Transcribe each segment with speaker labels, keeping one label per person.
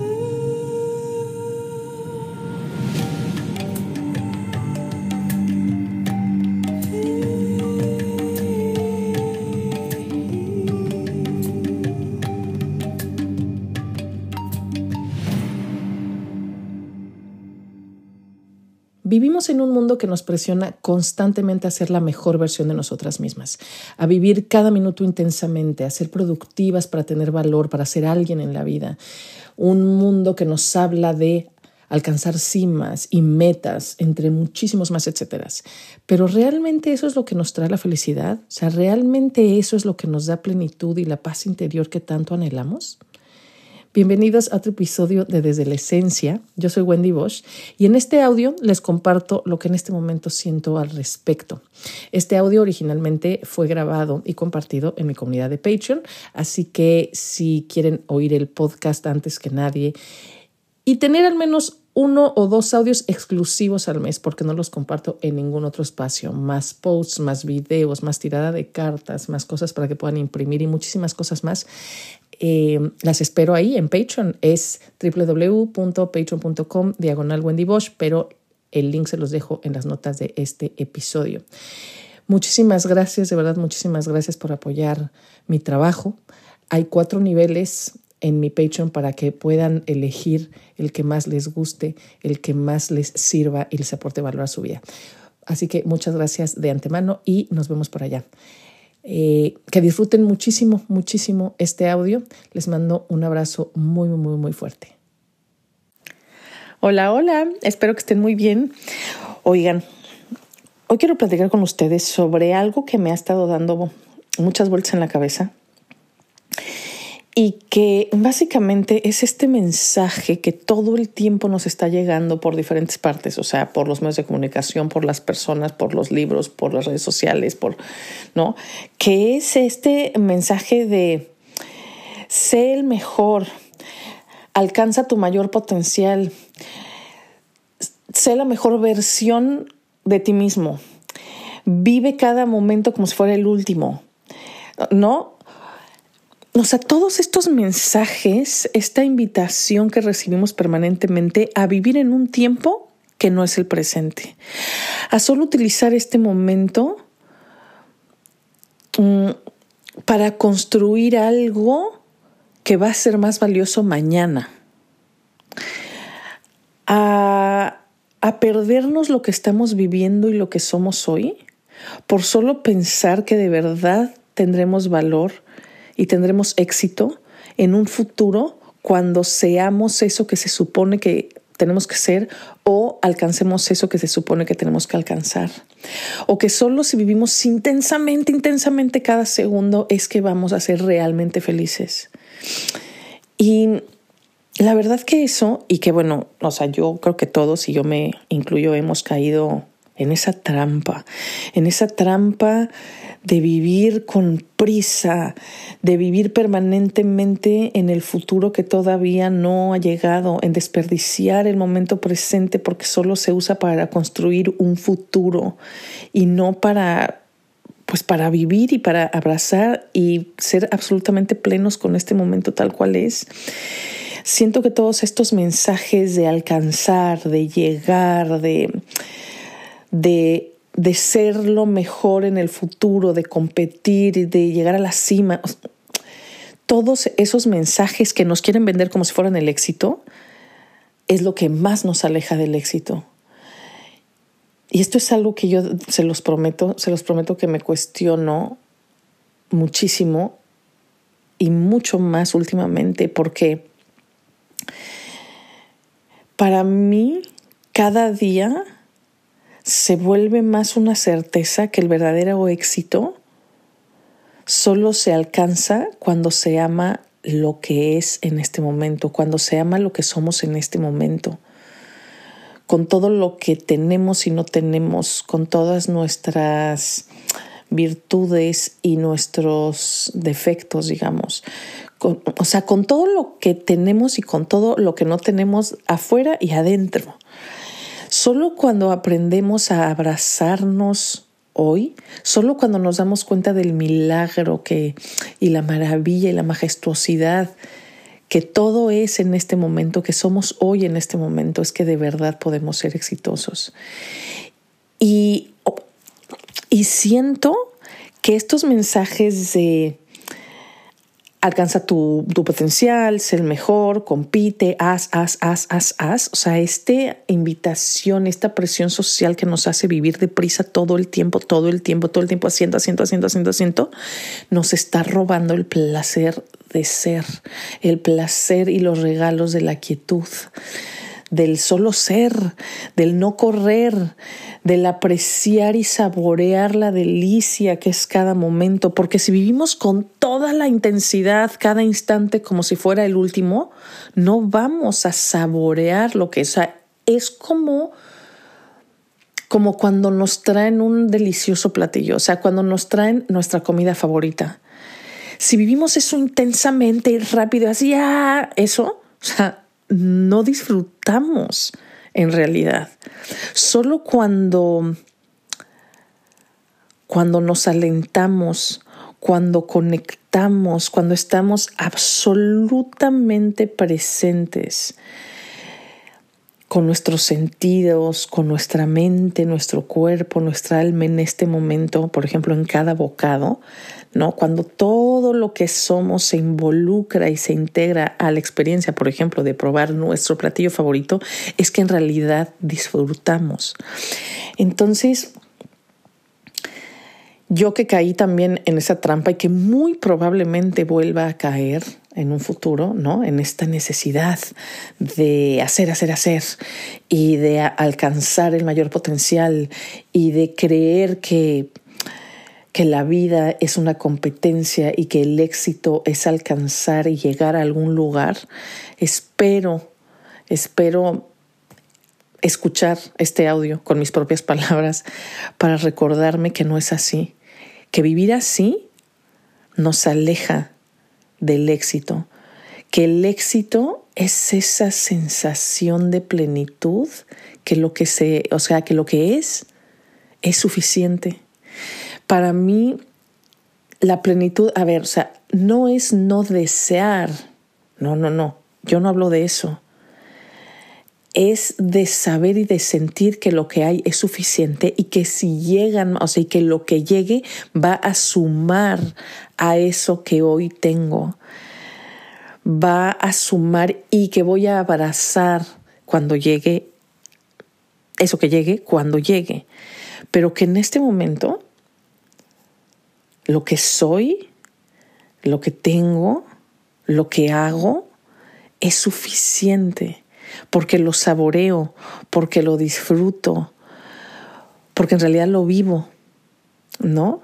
Speaker 1: Ooh. Vivimos en un mundo que nos presiona constantemente a ser la mejor versión de nosotras mismas, a vivir cada minuto intensamente, a ser productivas para tener valor, para ser alguien en la vida. Un mundo que nos habla de alcanzar cimas y metas, entre muchísimos más etcéteras. Pero realmente eso es lo que nos trae la felicidad, o sea, realmente eso es lo que nos da plenitud y la paz interior que tanto anhelamos. Bienvenidos a otro episodio de Desde la Esencia. Yo soy Wendy Bosch y en este audio les comparto lo que en este momento siento al respecto. Este audio originalmente fue grabado y compartido en mi comunidad de Patreon, así que si quieren oír el podcast antes que nadie y tener al menos uno o dos audios exclusivos al mes porque no los comparto en ningún otro espacio. Más posts, más videos, más tirada de cartas, más cosas para que puedan imprimir y muchísimas cosas más. Eh, las espero ahí en Patreon. Es www.patreon.com diagonal Wendy Bosch, pero el link se los dejo en las notas de este episodio. Muchísimas gracias, de verdad, muchísimas gracias por apoyar mi trabajo. Hay cuatro niveles en mi Patreon para que puedan elegir el que más les guste, el que más les sirva y les aporte valor a su vida. Así que muchas gracias de antemano y nos vemos por allá. Eh, que disfruten muchísimo, muchísimo este audio. Les mando un abrazo muy, muy, muy fuerte. Hola, hola, espero que estén muy bien. Oigan, hoy quiero platicar con ustedes sobre algo que me ha estado dando muchas vueltas en la cabeza y que básicamente es este mensaje que todo el tiempo nos está llegando por diferentes partes, o sea, por los medios de comunicación, por las personas, por los libros, por las redes sociales, por, ¿no? Que es este mensaje de sé el mejor, alcanza tu mayor potencial, sé la mejor versión de ti mismo, vive cada momento como si fuera el último, ¿no? O sea, todos estos mensajes, esta invitación que recibimos permanentemente a vivir en un tiempo que no es el presente, a solo utilizar este momento mm, para construir algo que va a ser más valioso mañana, a, a perdernos lo que estamos viviendo y lo que somos hoy por solo pensar que de verdad tendremos valor y tendremos éxito en un futuro cuando seamos eso que se supone que tenemos que ser o alcancemos eso que se supone que tenemos que alcanzar. O que solo si vivimos intensamente, intensamente cada segundo es que vamos a ser realmente felices. Y la verdad que eso, y que bueno, o sea, yo creo que todos, y yo me incluyo, hemos caído en esa trampa, en esa trampa de vivir con prisa, de vivir permanentemente en el futuro que todavía no ha llegado, en desperdiciar el momento presente porque solo se usa para construir un futuro y no para pues para vivir y para abrazar y ser absolutamente plenos con este momento tal cual es. Siento que todos estos mensajes de alcanzar, de llegar, de de de ser lo mejor en el futuro, de competir, de llegar a la cima. Todos esos mensajes que nos quieren vender como si fueran el éxito es lo que más nos aleja del éxito. Y esto es algo que yo se los prometo, se los prometo que me cuestiono muchísimo y mucho más últimamente porque para mí cada día se vuelve más una certeza que el verdadero éxito solo se alcanza cuando se ama lo que es en este momento, cuando se ama lo que somos en este momento, con todo lo que tenemos y no tenemos, con todas nuestras virtudes y nuestros defectos, digamos. o sea, con todo lo que tenemos y con todo lo que no tenemos afuera y adentro. Solo cuando aprendemos a abrazarnos hoy, solo cuando nos damos cuenta del milagro que y la maravilla y la majestuosidad que todo es en este momento, que somos hoy en este momento, es que de verdad podemos ser exitosos. Y, y siento que estos mensajes de alcanza tu, potencial, ser el mejor, compite, haz, haz, haz, haz, haz. O sea, esta invitación, esta presión social que nos hace vivir deprisa todo el tiempo, todo el tiempo, todo el tiempo, haciendo, haciendo, haciendo, haciendo, haciendo, nos está robando el placer de ser, el placer y los regalos de la quietud del solo ser, del no correr, del apreciar y saborear la delicia que es cada momento, porque si vivimos con toda la intensidad cada instante como si fuera el último, no vamos a saborear lo que es. es como como cuando nos traen un delicioso platillo, o sea, cuando nos traen nuestra comida favorita. Si vivimos eso intensamente, rápido, así, ah, eso, o sea, no disfrutamos en realidad. Solo cuando, cuando nos alentamos, cuando conectamos, cuando estamos absolutamente presentes con nuestros sentidos, con nuestra mente, nuestro cuerpo, nuestra alma en este momento, por ejemplo, en cada bocado, ¿no? Cuando todo lo que somos se involucra y se integra a la experiencia, por ejemplo, de probar nuestro platillo favorito, es que en realidad disfrutamos. Entonces, yo que caí también en esa trampa y que muy probablemente vuelva a caer en un futuro, ¿no? En esta necesidad de hacer, hacer, hacer y de alcanzar el mayor potencial y de creer que que la vida es una competencia y que el éxito es alcanzar y llegar a algún lugar, espero, espero escuchar este audio con mis propias palabras para recordarme que no es así, que vivir así nos aleja del éxito, que el éxito es esa sensación de plenitud que lo que se, o sea, que lo que es es suficiente. Para mí la plenitud, a ver, o sea, no es no desear, no, no, no, yo no hablo de eso. Es de saber y de sentir que lo que hay es suficiente y que si llegan, o sea, y que lo que llegue va a sumar a eso que hoy tengo. Va a sumar y que voy a abrazar cuando llegue, eso que llegue, cuando llegue. Pero que en este momento lo que soy, lo que tengo, lo que hago, es suficiente porque lo saboreo, porque lo disfruto, porque en realidad lo vivo, ¿no?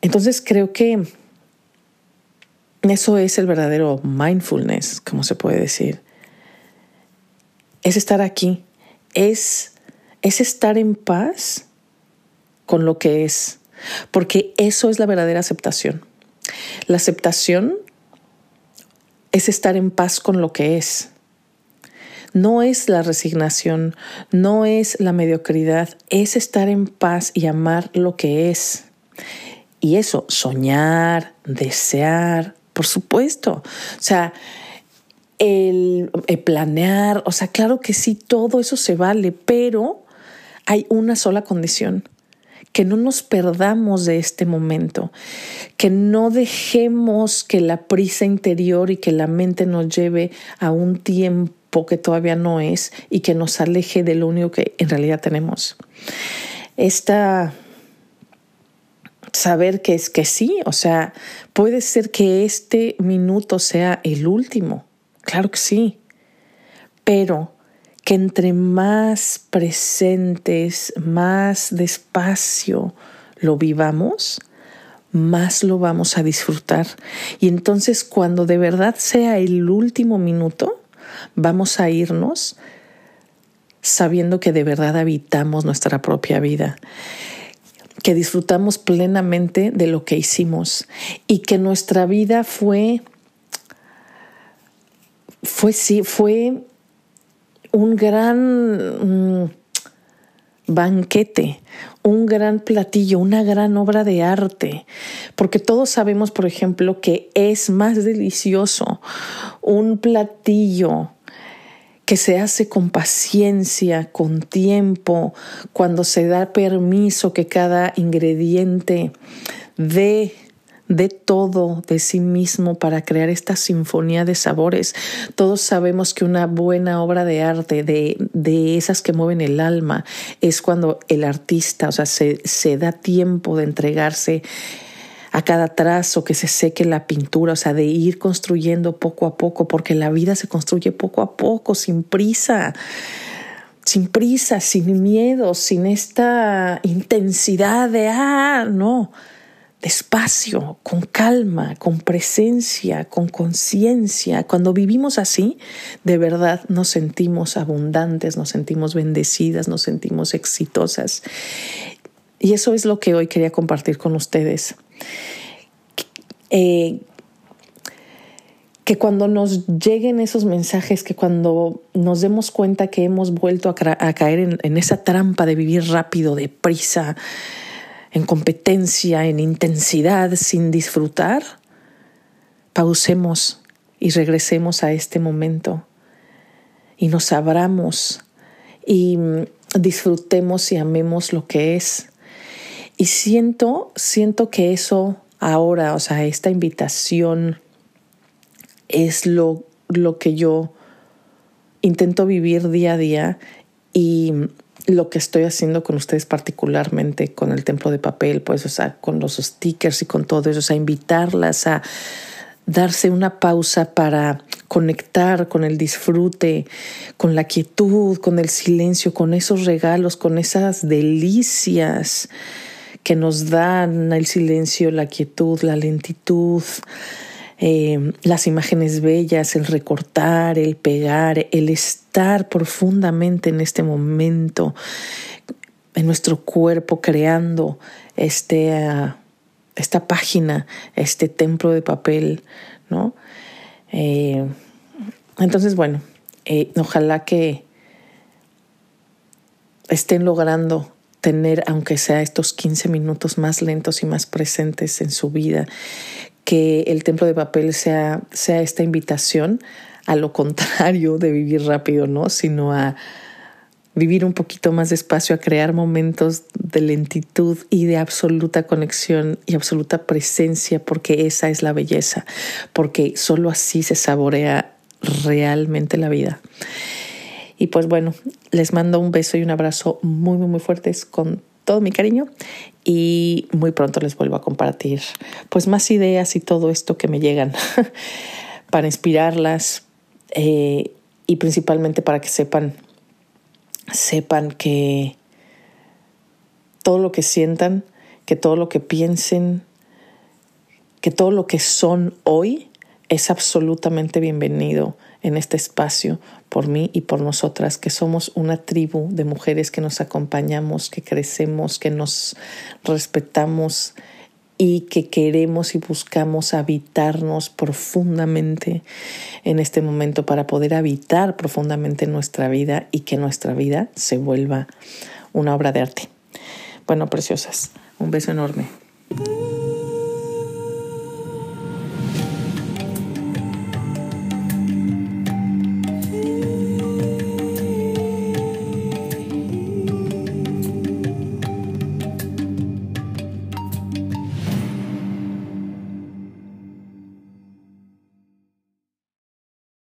Speaker 1: Entonces creo que eso es el verdadero mindfulness, como se puede decir. Es estar aquí, es, es estar en paz con lo que es, porque eso es la verdadera aceptación. La aceptación es estar en paz con lo que es. No es la resignación, no es la mediocridad, es estar en paz y amar lo que es. Y eso, soñar, desear, por supuesto. O sea, el, el, planear, o sea, claro que sí, todo eso se vale, pero hay una sola condición que no nos perdamos de este momento, que no dejemos que la prisa interior y que la mente nos lleve a un tiempo que todavía no es y que nos aleje de lo único que en realidad tenemos. Esta saber que es que sí, o sea, puede ser que este minuto sea el último, claro que sí, pero que entre más presentes, más despacio lo vivamos, más lo vamos a disfrutar. Y entonces cuando de verdad sea el último minuto, vamos a irnos sabiendo que de verdad habitamos nuestra propia vida, que disfrutamos plenamente de lo que hicimos y que nuestra vida fue, fue sí, fue un gran mm, banquete, un gran platillo, una gran obra de arte, porque todos sabemos, por ejemplo, que es más delicioso un platillo que se hace con paciencia, con tiempo, cuando se da permiso que cada ingrediente dé de todo de sí mismo para crear esta sinfonía de sabores. Todos sabemos que una buena obra de arte, de, de esas que mueven el alma, es cuando el artista, o sea, se, se da tiempo de entregarse a cada trazo, que se seque la pintura, o sea, de ir construyendo poco a poco, porque la vida se construye poco a poco, sin prisa sin prisa, sin miedo, sin esta intensidad de, ah, no, despacio, con calma, con presencia, con conciencia. Cuando vivimos así, de verdad nos sentimos abundantes, nos sentimos bendecidas, nos sentimos exitosas. Y eso es lo que hoy quería compartir con ustedes. Eh, que cuando nos lleguen esos mensajes, que cuando nos demos cuenta que hemos vuelto a, caer en, en esa trampa de vivir rápido, deprisa, en competencia, en intensidad, sin disfrutar, pausemos y regresemos a este momento y nos abramos y disfrutemos y amemos lo que es. Y siento, siento que eso ahora, o sea, esta invitación es lo, lo que yo intento vivir día a día y lo que estoy haciendo con ustedes particularmente con el templo de papel, pues, o sea, con los stickers y con todo eso, o sea, invitarlas a darse una pausa para conectar con el disfrute, con la quietud, con el silencio, con esos regalos, con esas delicias que nos dan el silencio, la quietud, la lentitud, eh, las imágenes bellas, el recortar, el pegar, el estar profundamente en este momento, en nuestro cuerpo, creando este, ah, esta página, este templo de papel, ¿no? Eh, entonces, bueno, eh, ojalá que estén logrando tener, aunque sea estos 15 minutos más lentos y más presentes en su vida, que el templo de papel sea, sea esta invitación a lo contrario de vivir rápido, ¿no? Sino a vivir un poquito más despacio, a crear momentos de lentitud y de absoluta conexión y absoluta presencia, porque esa es la belleza, porque solo así se saborea realmente la vida. Y pues bueno, les mando un beso y un abrazo muy, muy, muy fuertes con todo mi cariño y muy pronto les vuelvo a compartir pues más ideas y todo esto que me llegan para inspirarlas eh, y principalmente para que sepan sepan que todo lo que sientan que todo lo que piensen que todo lo que son hoy es absolutamente bienvenido en este espacio por mí y por nosotras, que somos una tribu de mujeres que nos acompañamos, que crecemos, que nos respetamos y que queremos y buscamos habitarnos profundamente en este momento para poder habitar profundamente nuestra vida y que nuestra vida se vuelva una obra de arte. Bueno, preciosas, un beso enorme.